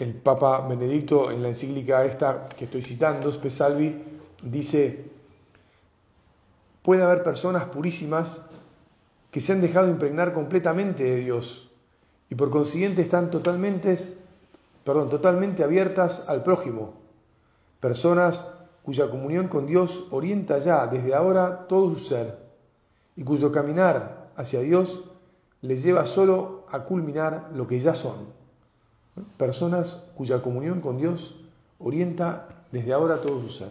el Papa Benedicto en la encíclica esta que estoy citando, Spesalvi, dice, puede haber personas purísimas que se han dejado impregnar completamente de Dios y por consiguiente están totalmente, perdón, totalmente abiertas al prójimo. Personas cuya comunión con Dios orienta ya desde ahora todo su ser y cuyo caminar hacia Dios les lleva solo a culminar lo que ya son. Personas cuya comunión con Dios orienta desde ahora todo su ser.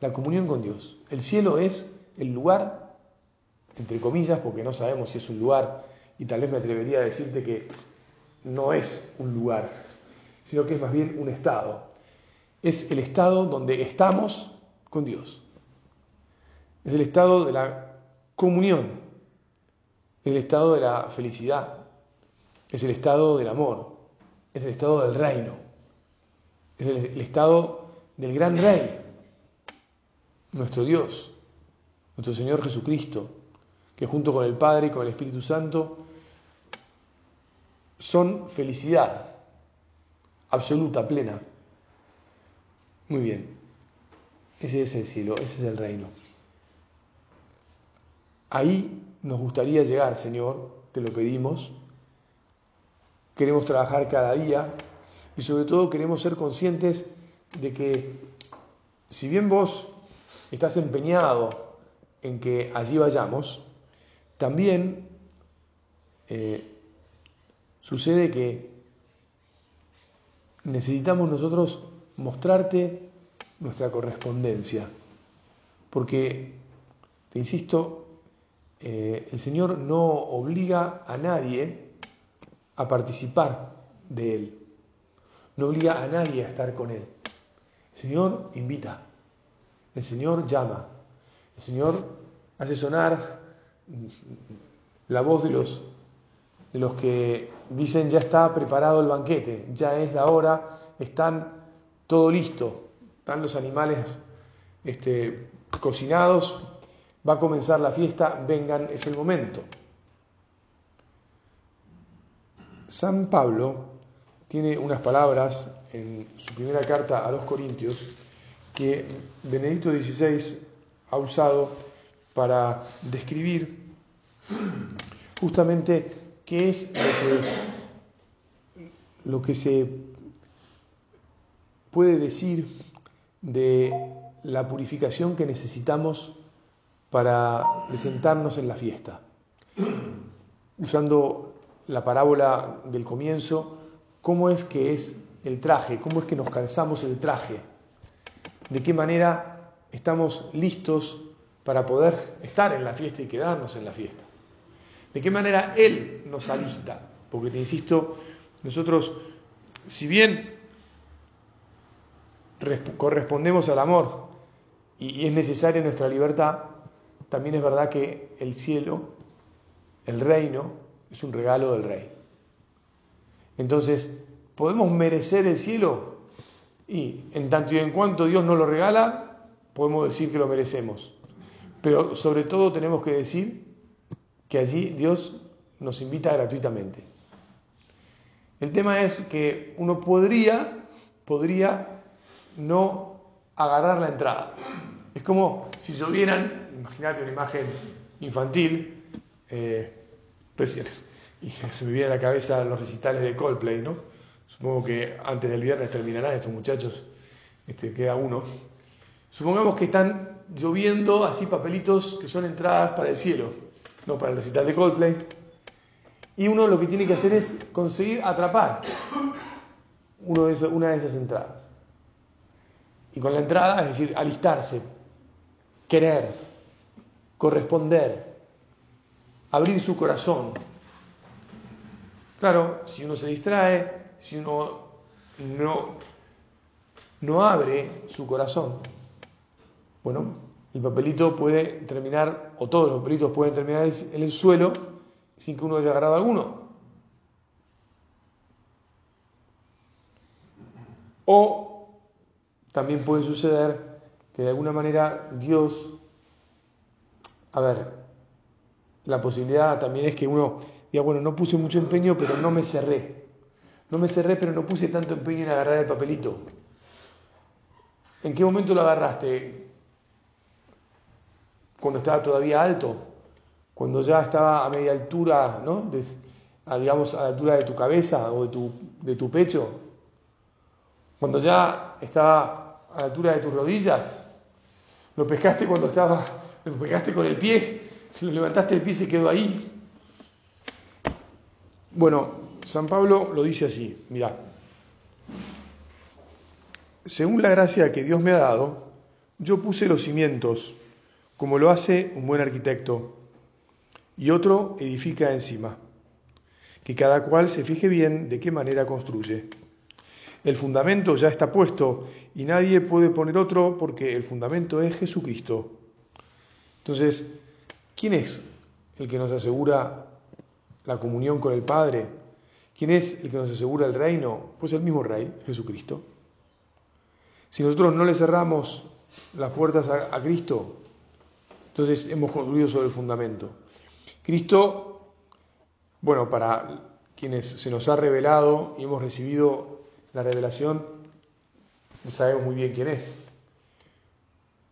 La comunión con Dios. El cielo es el lugar, entre comillas, porque no sabemos si es un lugar, y tal vez me atrevería a decirte que no es un lugar, sino que es más bien un estado. Es el estado donde estamos con Dios. Es el estado de la comunión, el estado de la felicidad, es el estado del amor, es el estado del reino, es el, estado del gran rey, nuestro Dios, nuestro Señor Jesucristo, que junto con el Padre y con el Espíritu Santo son felicidad absoluta, plena. Muy bien, ese es el cielo, ese es el reino. Ahí nos gustaría llegar, Señor, te lo pedimos, queremos trabajar cada día y sobre todo queremos ser conscientes de que si bien vos estás empeñado en que allí vayamos, también eh, sucede que necesitamos nosotros mostrarte nuestra correspondencia, porque, te insisto, eh, el Señor no obliga a nadie a participar de Él. No obliga a nadie a estar con Él. El Señor invita, el Señor llama, el Señor hace sonar la voz de los, de los que dicen ya está preparado el banquete, ya es la hora, están todo listo, están los animales este, cocinados, va a comenzar la fiesta, vengan, es el momento. San Pablo tiene unas palabras en su primera carta a los Corintios que Benedicto XVI ha usado para describir justamente qué es lo que, se puede decir de la purificación que necesitamos para presentarnos en la fiesta, usando la parábola del comienzo, cómo es que es el traje, cómo es que nos calzamos el traje, de qué manera estamos listos para poder estar en la fiesta y quedarnos en la fiesta, de qué manera Él nos alista, porque te insisto, nosotros, si bien correspondemos al amor y es necesaria nuestra libertad, también es verdad que el cielo, el reino, es un regalo del rey. Entonces, ¿podemos merecer el cielo? Y en tanto y en cuanto Dios nos lo regala, podemos decir que lo merecemos. Pero sobre todo tenemos que decir que allí Dios nos invita gratuitamente. El tema es que uno podría, podría no agarrar la entrada. Es como si llovieran, imagínate una imagen infantil, eh, y se me viene a la cabeza los recitales de Coldplay, ¿no? Supongo que antes del viernes terminarán estos muchachos, este, queda uno. Supongamos que están lloviendo así papelitos que son entradas para el cielo, no para el recital de Coldplay. Y uno lo que tiene que hacer es conseguir atrapar uno una de esas entradas. Y con la entrada, es decir, alistarse, querer, corresponder, abrir su corazón. Claro, si uno se distrae, si uno no, abre su corazón, bueno, el papelito puede terminar, o todos los papelitos pueden terminar en el suelo sin que uno haya agarrado alguno. O también puede suceder que de alguna manera Dios, a ver, la posibilidad también es que uno diga, bueno, no puse mucho empeño, pero no me cerré. No me cerré, pero no puse tanto empeño en agarrar el papelito. ¿En qué momento lo agarraste? Cuando estaba todavía alto, cuando ya estaba a media altura, ¿no? digamos, a la altura de tu cabeza o de tu, de tu pecho, cuando ya estaba a la altura de tus rodillas, lo pescaste cuando estaba, lo pescaste con el pie, lo levantaste el pie y se quedó ahí. Bueno, San Pablo lo dice así, mira, según la gracia que Dios me ha dado, yo puse los cimientos, como lo hace un buen arquitecto, y otro edifica encima que cada cual se fije bien de qué manera construye. El fundamento ya está puesto y nadie puede poner otro porque el fundamento es Jesucristo. Entonces, ¿quién es el que nos asegura la comunión con el Padre? ¿Quién es el que nos asegura el reino? Pues el mismo Rey, Jesucristo. Si nosotros no le cerramos las puertas a, Cristo, entonces hemos construido sobre el fundamento. Cristo bueno, para quienes se nos ha revelado y hemos recibido la revelación, sabemos muy bien quién es.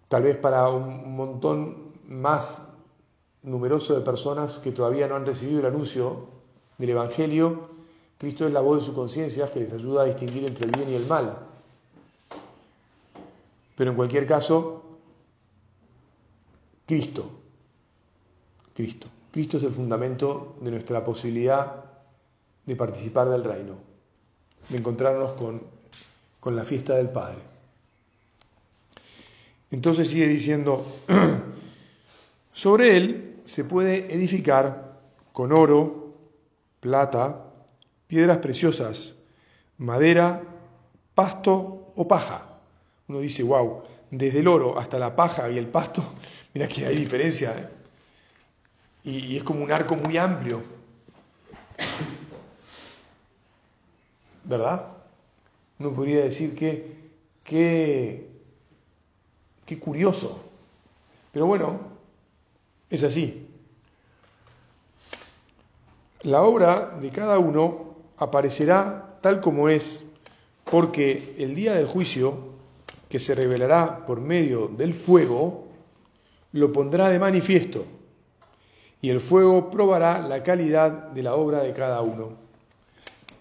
Tal vez para un montón más numeroso de personas que todavía no han recibido el anuncio del Evangelio, Cristo es la voz de su conciencia que les ayuda a distinguir entre el bien y el mal. Pero en cualquier caso, Cristo, Cristo. Cristo es el fundamento de nuestra posibilidad de participar del reino, de encontrarnos con, con la fiesta del Padre. Entonces sigue diciendo, sobre él se puede edificar con oro, plata, piedras preciosas, madera, pasto o paja. Uno dice, wow, desde el oro hasta la paja y el pasto, mira que hay diferencia. ¿eh? y, es como un arco muy amplio. ¿Verdad? Uno podría decir que, qué curioso. Pero bueno, es así. La obra de cada uno aparecerá tal como es, porque el día del juicio, que se revelará por medio del fuego, lo pondrá de manifiesto y el fuego probará la calidad de la obra de cada uno.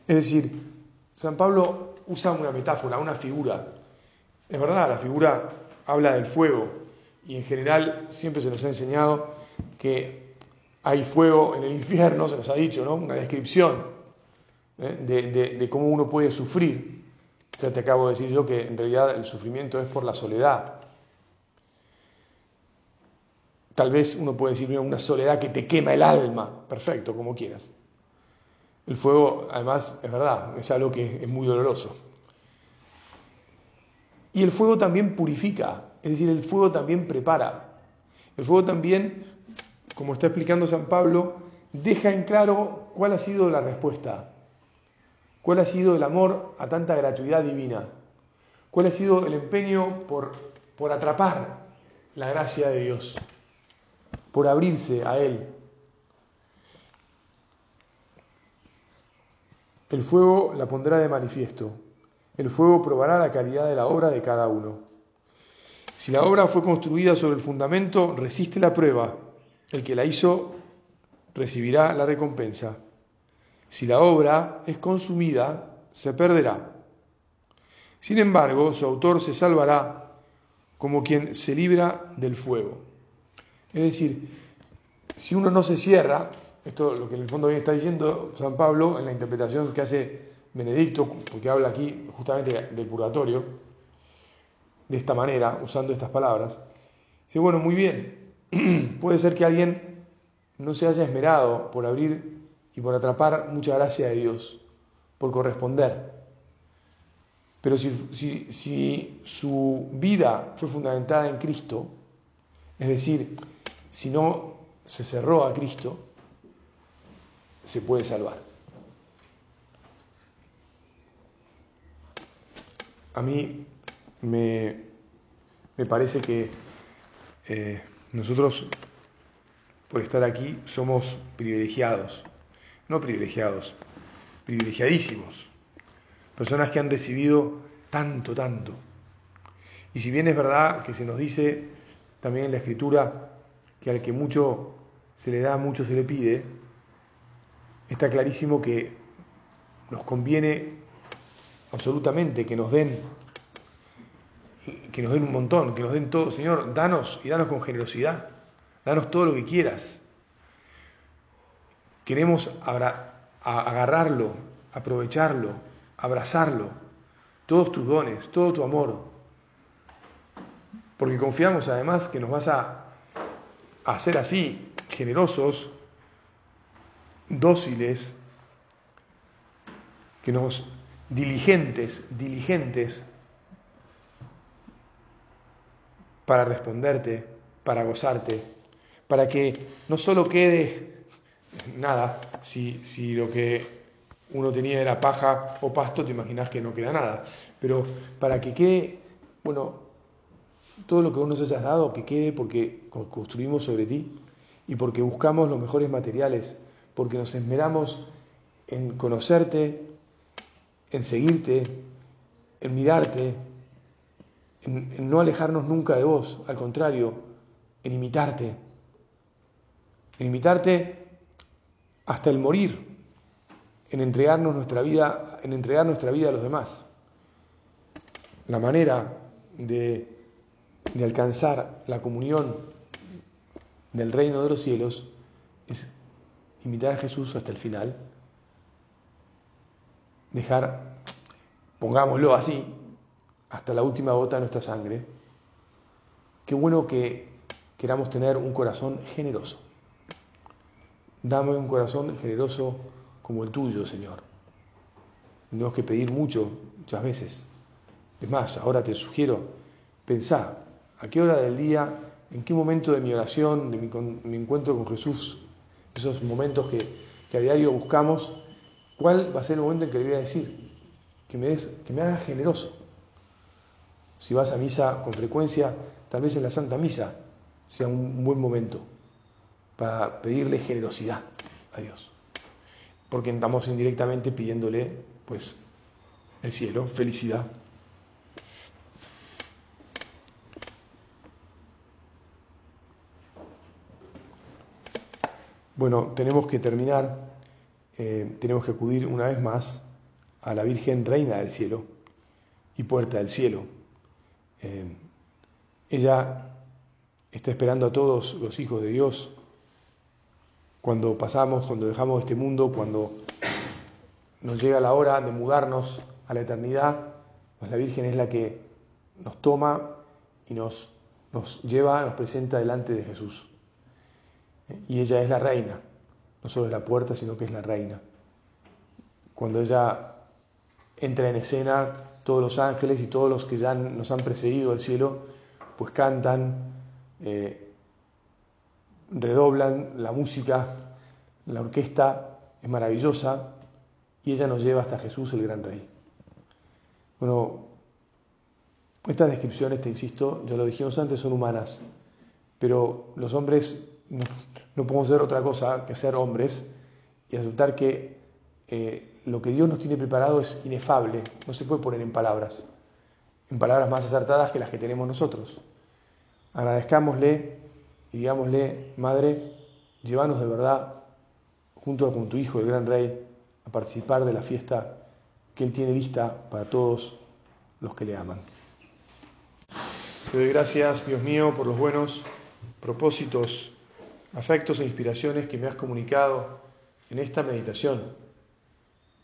Es decir, San Pablo usa una metáfora, una figura. Es verdad, la figura habla del fuego y en general siempre se nos ha enseñado que hay fuego en el infierno, se nos ha dicho, ¿no? Una descripción ¿eh? de, de cómo uno puede sufrir. Ya te acabo de decir yo que en realidad el sufrimiento es por la soledad, Tal vez uno puede decir, una soledad que te quema el alma. Perfecto, como quieras. El fuego, además, es verdad, es algo que es muy doloroso. Y el fuego también purifica, es decir, el fuego también prepara. El fuego también, como está explicando San Pablo, deja en claro cuál ha sido la respuesta, cuál ha sido el amor a tanta gratuidad divina, cuál ha sido el empeño por, por atrapar la gracia de Dios por abrirse a Él. El fuego la pondrá de manifiesto. El fuego probará la calidad de la obra de cada uno. Si la obra fue construida sobre el fundamento, resiste la prueba. El que la hizo recibirá la recompensa. Si la obra es consumida, se perderá. Sin embargo, su autor se salvará como quien se libra del fuego. Es decir, si uno no se cierra, esto es lo que en el fondo está diciendo San Pablo en la interpretación que hace Benedicto, porque habla aquí justamente del purgatorio, de esta manera, usando estas palabras, dice, bueno, muy bien, puede ser que alguien no se haya esmerado por abrir y por atrapar mucha gracia de Dios, por corresponder. Pero si, si su vida fue fundamentada en Cristo, es decir, si no se cerró a Cristo, se puede salvar. A mí me, parece que eh, nosotros, por estar aquí, somos privilegiados, no privilegiados, privilegiadísimos, personas que han recibido tanto, tanto. Y si bien es verdad que se nos dice también en la escritura que al que mucho se le da, mucho se le pide, está clarísimo que nos conviene absolutamente que nos den que nos den un montón, que nos den todo, Señor, danos y danos con generosidad, danos todo lo que quieras. Queremos agarrarlo, aprovecharlo, abrazarlo, todos tus dones, todo tu amor, porque confiamos además que nos vas a hacer así, generosos, dóciles, que nos diligentes, diligentes para responderte, para gozarte, para que no solo quede nada, si, si lo que uno tenía era paja o pasto, te imaginas que no queda nada, pero para que quede, bueno, todo lo que vos nos hayas dado, que quede porque construimos sobre ti y porque buscamos los mejores materiales, porque nos esmeramos en conocerte, en seguirte, en mirarte, en, no alejarnos nunca de vos, al contrario, en imitarte, en imitarte hasta el morir, en entregarnos nuestra vida, en entregar nuestra vida a los demás. La manera de de alcanzar la comunión del reino de los cielos es imitar a Jesús hasta el final, dejar, pongámoslo así, hasta la última gota de nuestra sangre. Qué bueno que queramos tener un corazón generoso. Dame un corazón generoso como el tuyo, Señor. Tenemos que pedir mucho, muchas veces. Es más, ahora te sugiero, pensar ¿A qué hora del día, en qué momento de mi oración, de mi, encuentro con Jesús, esos momentos que, a diario buscamos, cuál va a ser el momento en que le voy a decir? Que me, des, que me haga generoso. Si vas a misa con frecuencia, tal vez en la Santa Misa sea un buen momento para pedirle generosidad a Dios. Porque estamos indirectamente pidiéndole, pues, el cielo, felicidad. Bueno, tenemos que terminar, eh, tenemos que acudir una vez más a la Virgen Reina del Cielo y Puerta del Cielo. Eh, ella está esperando a todos los hijos de Dios. Cuando pasamos, cuando dejamos este mundo, cuando nos llega la hora de mudarnos a la eternidad, pues la Virgen es la que nos toma y nos, nos lleva, nos presenta delante de Jesús. Y ella es la reina, no solo es la puerta, sino que es la reina. Cuando ella entra en escena, todos los ángeles y todos los que ya nos han precedido al cielo, pues cantan, eh, redoblan la música, la orquesta es maravillosa y ella nos lleva hasta Jesús el gran rey. Bueno, estas descripciones, te insisto, ya lo dijimos antes, son humanas, pero los hombres no, podemos ser otra cosa que ser hombres y aceptar que eh, lo que Dios nos tiene preparado es inefable, no se puede poner en palabras, en palabras más acertadas que las que tenemos nosotros. Agradezcámosle y digámosle, Madre, llévanos de verdad, junto con tu Hijo, el Gran Rey, a participar de la fiesta que Él tiene lista para todos los que le aman. Te doy gracias, Dios mío, por los buenos propósitos afectos e inspiraciones que me has comunicado en esta meditación.